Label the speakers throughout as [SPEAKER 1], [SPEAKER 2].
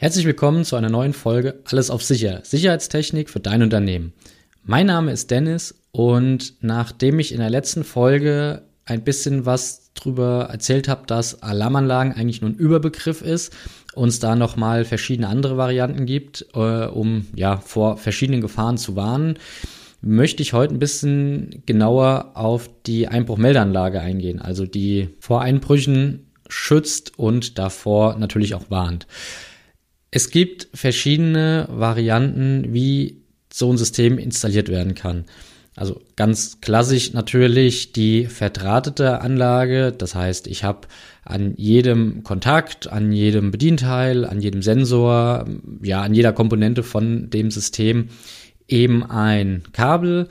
[SPEAKER 1] Herzlich willkommen zu einer neuen Folge Alles auf Sicher. Sicherheitstechnik für dein Unternehmen. Mein Name ist Dennis und nachdem ich in der letzten Folge ein bisschen was drüber erzählt habe, dass Alarmanlagen eigentlich nur ein Überbegriff ist, uns da nochmal verschiedene andere Varianten gibt, äh, um ja vor verschiedenen Gefahren zu warnen, möchte ich heute ein bisschen genauer auf die Einbruchmeldeanlage eingehen, also die vor Einbrüchen schützt und davor natürlich auch warnt. Es gibt verschiedene Varianten, wie so ein System installiert werden kann. Also ganz klassisch natürlich die verdrahtete Anlage. Das heißt, ich habe an jedem Kontakt, an jedem Bedienteil, an jedem Sensor, ja, an jeder Komponente von dem System eben ein Kabel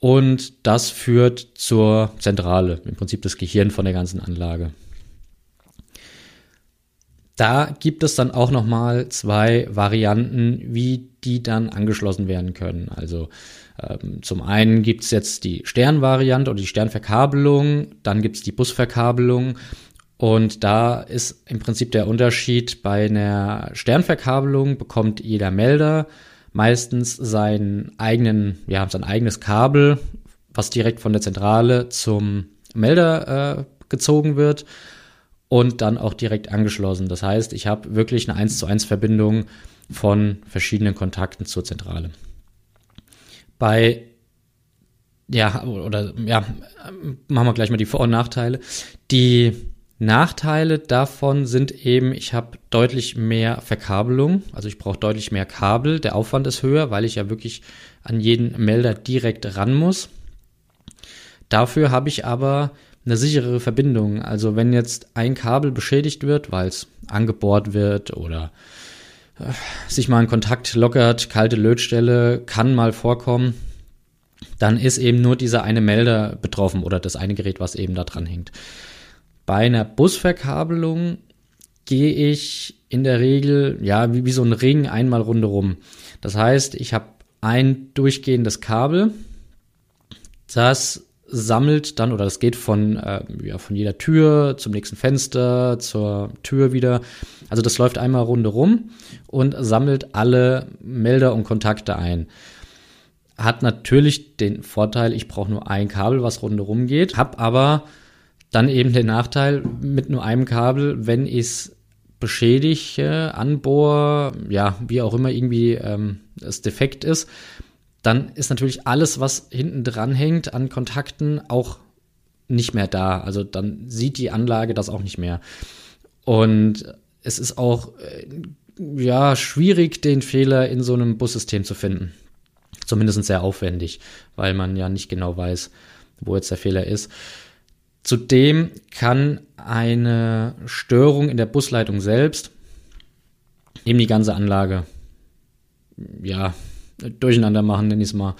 [SPEAKER 1] und das führt zur Zentrale, im Prinzip das Gehirn von der ganzen Anlage. Da gibt es dann auch nochmal zwei Varianten, wie die dann angeschlossen werden können. Also ähm, zum einen gibt es jetzt die Sternvariante oder die Sternverkabelung, dann gibt es die Busverkabelung. Und da ist im Prinzip der Unterschied, bei einer Sternverkabelung bekommt jeder Melder meistens seinen eigenen, ja, sein eigenes Kabel, was direkt von der Zentrale zum Melder äh, gezogen wird und dann auch direkt angeschlossen. Das heißt, ich habe wirklich eine 1 zu 1 Verbindung von verschiedenen Kontakten zur Zentrale. Bei ja, oder ja, machen wir gleich mal die Vor- und Nachteile. Die Nachteile davon sind eben, ich habe deutlich mehr Verkabelung, also ich brauche deutlich mehr Kabel, der Aufwand ist höher, weil ich ja wirklich an jeden Melder direkt ran muss. Dafür habe ich aber eine sicherere Verbindung. Also wenn jetzt ein Kabel beschädigt wird, weil es angebohrt wird oder äh, sich mal ein Kontakt lockert, kalte Lötstelle, kann mal vorkommen, dann ist eben nur dieser eine Melder betroffen oder das eine Gerät, was eben da dran hängt. Bei einer Busverkabelung gehe ich in der Regel, ja, wie, wie so ein Ring einmal rundherum. Das heißt, ich habe ein durchgehendes Kabel, das sammelt dann oder das geht von, äh, ja, von jeder Tür zum nächsten Fenster, zur Tür wieder. Also das läuft einmal rundherum und sammelt alle Melder und Kontakte ein. Hat natürlich den Vorteil, ich brauche nur ein Kabel, was rundherum geht, hab aber dann eben den Nachteil mit nur einem Kabel, wenn ich es beschädige, anbohr, ja, wie auch immer irgendwie ähm, es defekt ist, dann ist natürlich alles, was hinten dran hängt an Kontakten, auch nicht mehr da. Also dann sieht die Anlage das auch nicht mehr. Und es ist auch äh, ja schwierig, den Fehler in so einem Bussystem zu finden. Zumindest sehr aufwendig, weil man ja nicht genau weiß, wo jetzt der Fehler ist. Zudem kann eine Störung in der Busleitung selbst eben die ganze Anlage ja durcheinander machen, nenne ich es mal.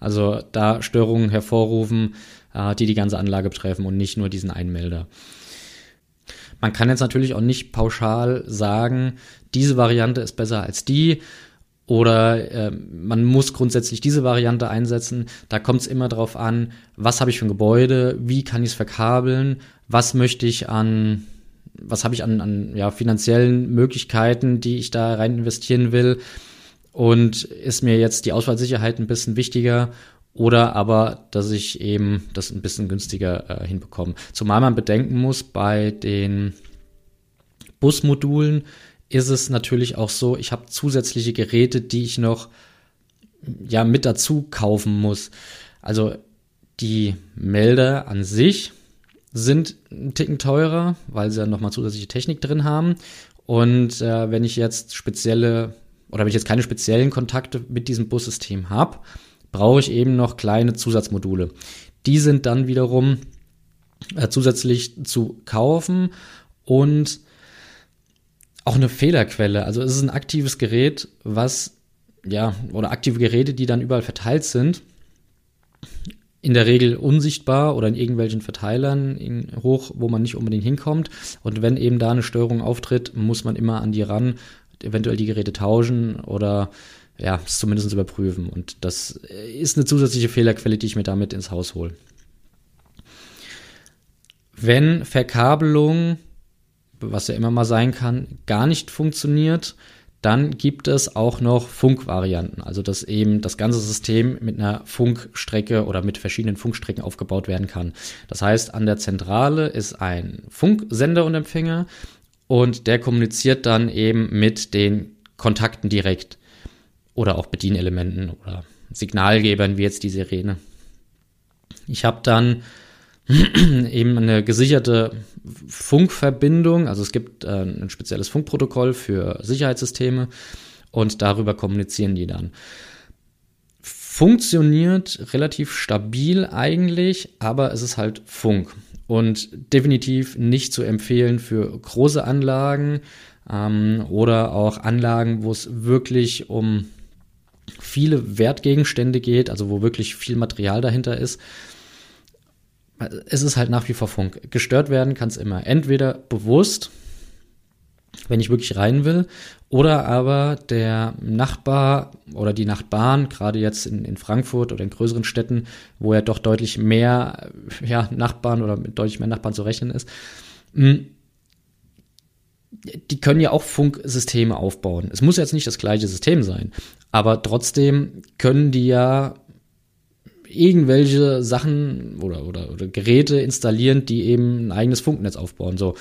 [SPEAKER 1] Also da Störungen hervorrufen, äh, die die ganze Anlage betreffen und nicht nur diesen Einmelder. Man kann jetzt natürlich auch nicht pauschal sagen, diese Variante ist besser als die oder äh, man muss grundsätzlich diese Variante einsetzen. Da kommt es immer darauf an, was habe ich für ein Gebäude, wie kann ich es verkabeln, was möchte ich an, was habe ich an, an ja, finanziellen Möglichkeiten, die ich da rein investieren will und ist mir jetzt die Ausfallsicherheit ein bisschen wichtiger oder aber, dass ich eben das ein bisschen günstiger äh, hinbekomme. Zumal man bedenken muss, bei den Busmodulen ist es natürlich auch so, ich habe zusätzliche Geräte, die ich noch ja mit dazu kaufen muss. Also die Melder an sich sind ein Ticken teurer, weil sie dann nochmal zusätzliche Technik drin haben. Und äh, wenn ich jetzt spezielle oder wenn ich jetzt keine speziellen Kontakte mit diesem Bussystem habe, brauche ich eben noch kleine Zusatzmodule. Die sind dann wiederum äh, zusätzlich zu kaufen und auch eine Fehlerquelle. Also es ist ein aktives Gerät, was ja, oder aktive Geräte, die dann überall verteilt sind, in der Regel unsichtbar oder in irgendwelchen Verteilern in, hoch, wo man nicht unbedingt hinkommt. Und wenn eben da eine Störung auftritt, muss man immer an die ran eventuell die Geräte tauschen oder ja, es zumindest überprüfen. Und das ist eine zusätzliche Fehlerquelle, die ich mir damit ins Haus hole. Wenn Verkabelung, was ja immer mal sein kann, gar nicht funktioniert, Dann gibt es auch noch Funkvarianten, also dass eben das ganze System mit einer Funkstrecke oder mit verschiedenen Funkstrecken aufgebaut werden kann. Das heißt, an der Zentrale ist ein Funksender und Empfänger und der kommuniziert dann eben mit den Kontakten direkt oder auch Bedienelementen oder Signalgebern wie jetzt die Sirene. Ich habe dann eben eine gesicherte Funkverbindung. Also es gibt äh, ein spezielles Funkprotokoll für Sicherheitssysteme und darüber kommunizieren die dann. Funktioniert relativ stabil eigentlich, aber es ist halt Funk und definitiv nicht zu empfehlen für große Anlagen ähm, oder auch Anlagen, wo es wirklich um viele Wertgegenstände geht, also wo wirklich viel Material dahinter ist es ist halt nach wie vor Funk. Gestört werden kann es immer. Entweder bewusst, wenn ich wirklich rein will, oder aber der Nachbar oder die Nachbarn, gerade jetzt in, in Frankfurt oder in größeren Städten, wo ja doch deutlich mehr ja, Nachbarn oder mit deutlich mehr Nachbarn zu rechnen ist, hm, die können ja auch Funksysteme aufbauen. Es muss jetzt nicht das gleiche System sein, aber trotzdem können die ja irgendwelche Sachen oder, oder, oder Geräte installieren, die eben ein eigenes Funknetz aufbauen. So.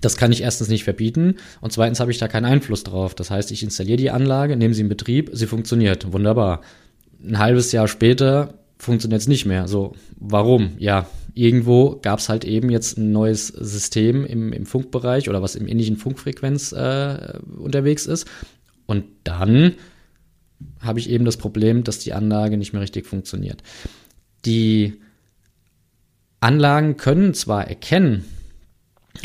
[SPEAKER 1] Das kann ich erstens nicht verbieten und zweitens habe ich da keinen Einfluss drauf. Das heißt, ich installiere die Anlage, nehme sie in Betrieb, sie funktioniert. Wunderbar. Ein halbes Jahr später funktioniert es nicht mehr. So, warum? Ja, irgendwo gab es halt eben jetzt ein neues System im, im Funkbereich oder was im ähnlichen Funkfrequenz äh, unterwegs ist. Und dann habe ich eben das Problem, dass die Anlage nicht mehr richtig funktioniert. Die Anlagen können zwar erkennen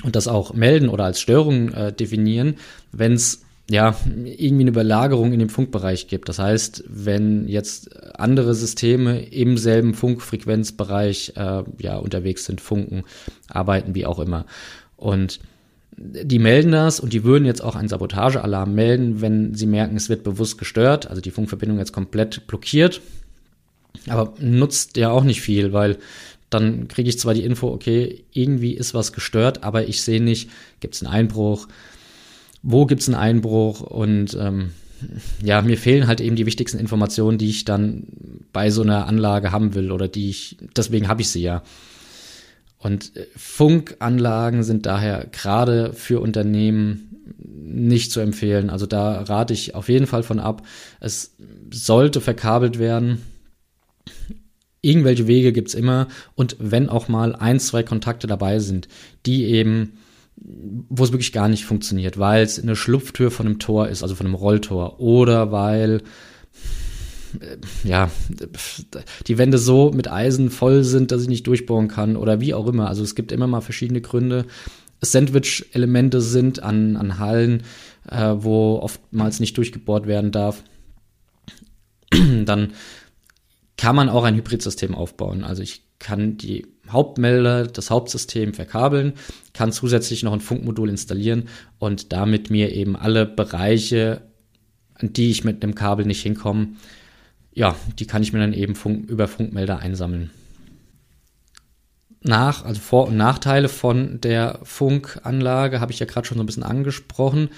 [SPEAKER 1] und das auch melden oder als Störung äh, definieren, wenn es ja irgendwie eine Überlagerung in dem Funkbereich gibt. Das heißt, wenn jetzt andere Systeme im selben Funkfrequenzbereich äh, ja unterwegs sind, funken, arbeiten, wie auch immer. Und die melden das und die würden jetzt auch einen Sabotagealarm melden, wenn sie merken, es wird bewusst gestört, also die Funkverbindung jetzt komplett blockiert. Aber nutzt ja auch nicht viel, weil dann kriege ich zwar die Info, okay, irgendwie ist was gestört, aber ich sehe nicht, gibt es einen Einbruch, wo gibt es einen Einbruch und ähm, ja, mir fehlen halt eben die wichtigsten Informationen, die ich dann bei so einer Anlage haben will oder die ich, deswegen habe ich sie ja. Und äh, Funkanlagen sind daher gerade für Unternehmen nicht zu empfehlen. Also da rate ich auf jeden Fall von ab. Es sollte verkabelt werden. Irgendwelche Wege gibt's immer. Und wenn auch mal ein, zwei Kontakte dabei sind, die eben, wo es wirklich gar nicht funktioniert, weil es eine Schlupftür von einem Tor ist, also von einem Rolltor, oder weil äh, ja, die Wände so mit Eisen voll sind, dass ich nicht durchbauen kann oder wie auch immer. Also es gibt immer mal verschiedene Gründe. Sandwich-Elemente sind an, an Hallen, äh, wo oftmals nicht durchgebohrt werden darf. Dann kann man auch ein Hybridsystem aufbauen. Also ich kann die Hauptmelder, das Hauptsystem verkabeln, kann zusätzlich noch ein Funkmodul installieren und damit mir eben alle Bereiche, an die ich mit einem Kabel nicht hinkomme, ja, die kann ich mir dann eben Funk, über Funkmelder einsammeln. Nach, also Vor- und Nachteile von der Funkanlage habe ich ja gerade schon so ein bisschen angesprochen.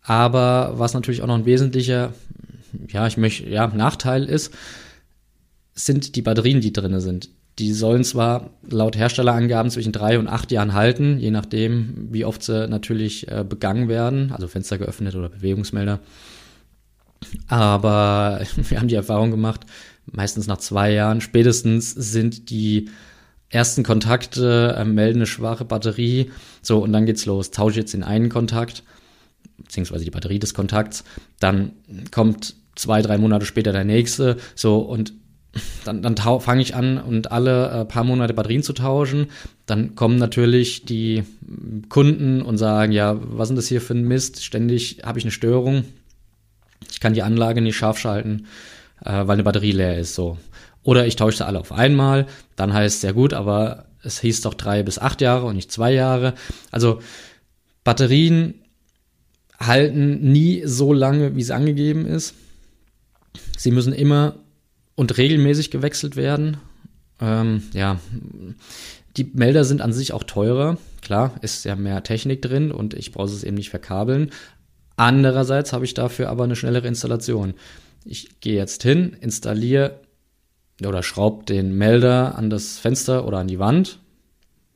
[SPEAKER 1] Aber was natürlich auch noch ein wesentlicher, ja, ich möchte, ja, Nachteil ist, sind die Batterien, die drin sind. Die sollen zwar laut Herstellerangaben zwischen drei und acht Jahren halten, je nachdem, wie oft sie natürlich äh, begangen werden, also Fenster geöffnet oder Bewegungsmelder. Aber wir haben die Erfahrung gemacht, meistens nach zwei Jahren, spätestens sind die ersten Kontakte, äh, melden eine schwache Batterie. So, und dann geht's los. Tausche jetzt den einen Kontakt, beziehungsweise die Batterie des Kontakts. Dann kommt zwei, drei Monate später der nächste. So, und dann, dann fange ich an und alle äh, paar Monate Batterien zu tauschen. Dann kommen natürlich die Kunden und sagen, ja, was ist das hier für ein Mist? Ständig habe ich eine Störung. Ich kann die Anlage nicht scharf schalten, äh, weil eine Batterie leer ist. So. Oder ich tausche sie alle auf einmal, dann heißt es sehr gut, aber es hieß doch drei bis acht Jahre und nicht zwei Jahre. Also Batterien halten nie so lange, wie es angegeben ist. Sie müssen immer und regelmäßig gewechselt werden. Ähm, ja, die Melder sind an sich auch teurer. Klar, ist ja mehr Technik drin und ich brauche es eben nicht verkabeln. Andererseits habe ich dafür aber eine schnellere Installation. Ich gehe jetzt hin, installiere oder schraube den Melder an das Fenster oder an die Wand.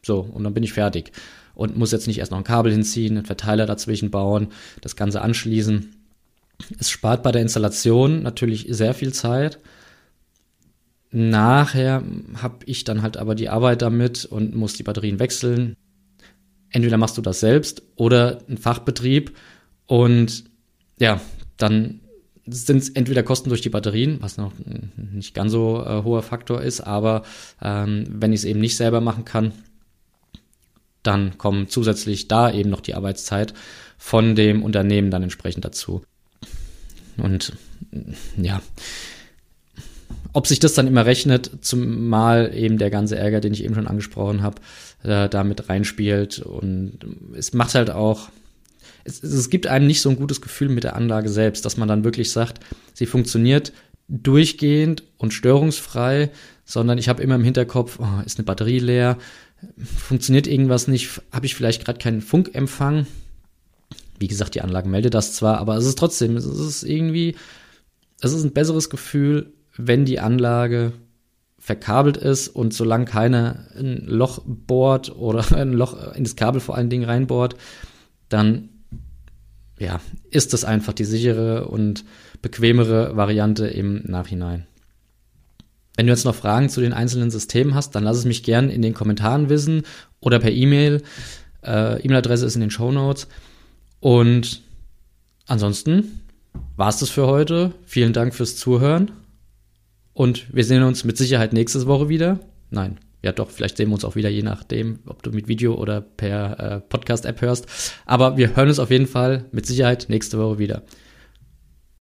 [SPEAKER 1] So, und dann bin ich fertig. Und muss jetzt nicht erst noch ein Kabel hinziehen, einen Verteiler dazwischen bauen, das Ganze anschließen. Es spart bei der Installation natürlich sehr viel Zeit. Nachher habe ich dann halt aber die Arbeit damit und muss die Batterien wechseln. Entweder machst du das selbst oder ein Fachbetrieb und ja, dann sind es entweder Kosten durch die Batterien, was noch nicht ganz so äh, hoher Faktor ist, aber ähm, wenn ich es eben nicht selber machen kann, dann kommen zusätzlich da eben noch die Arbeitszeit von dem Unternehmen dann entsprechend dazu. Und ja, ob sich das dann immer rechnet, zumal eben der ganze Ärger, den ich eben schon angesprochen habe, äh, damit reinspielt. Und es macht halt auch, es, es gibt einem nicht so ein gutes Gefühl mit der Anlage selbst, dass man dann wirklich sagt, sie funktioniert durchgehend und störungsfrei, sondern ich habe immer im Hinterkopf, oh, ist eine Batterie leer, funktioniert irgendwas nicht, habe ich vielleicht gerade keinen Funkempfang. Wie gesagt, die Anlage meldet das zwar, aber es ist trotzdem, es ist irgendwie, es ist ein besseres Gefühl, wenn die Anlage verkabelt ist und solange keiner ein Loch bohrt oder ein Loch in das Kabel vor allen Dingen reinbohrt, dann ja, ist das einfach die sichere und bequemere Variante im Nachhinein. Wenn du jetzt noch Fragen zu den einzelnen Systemen hast, dann lass es mich gern in den Kommentaren wissen oder per E-Mail. Äh, E-Mail-Adresse ist in den Show Notes. Und ansonsten war es das für heute. Vielen Dank fürs Zuhören. Und wir sehen uns mit Sicherheit nächste Woche wieder. Nein, ja doch, vielleicht sehen wir uns auch wieder, je nachdem, ob du mit Video oder per äh, Podcast-App hörst. Aber wir hören uns auf jeden Fall mit Sicherheit nächste Woche wieder.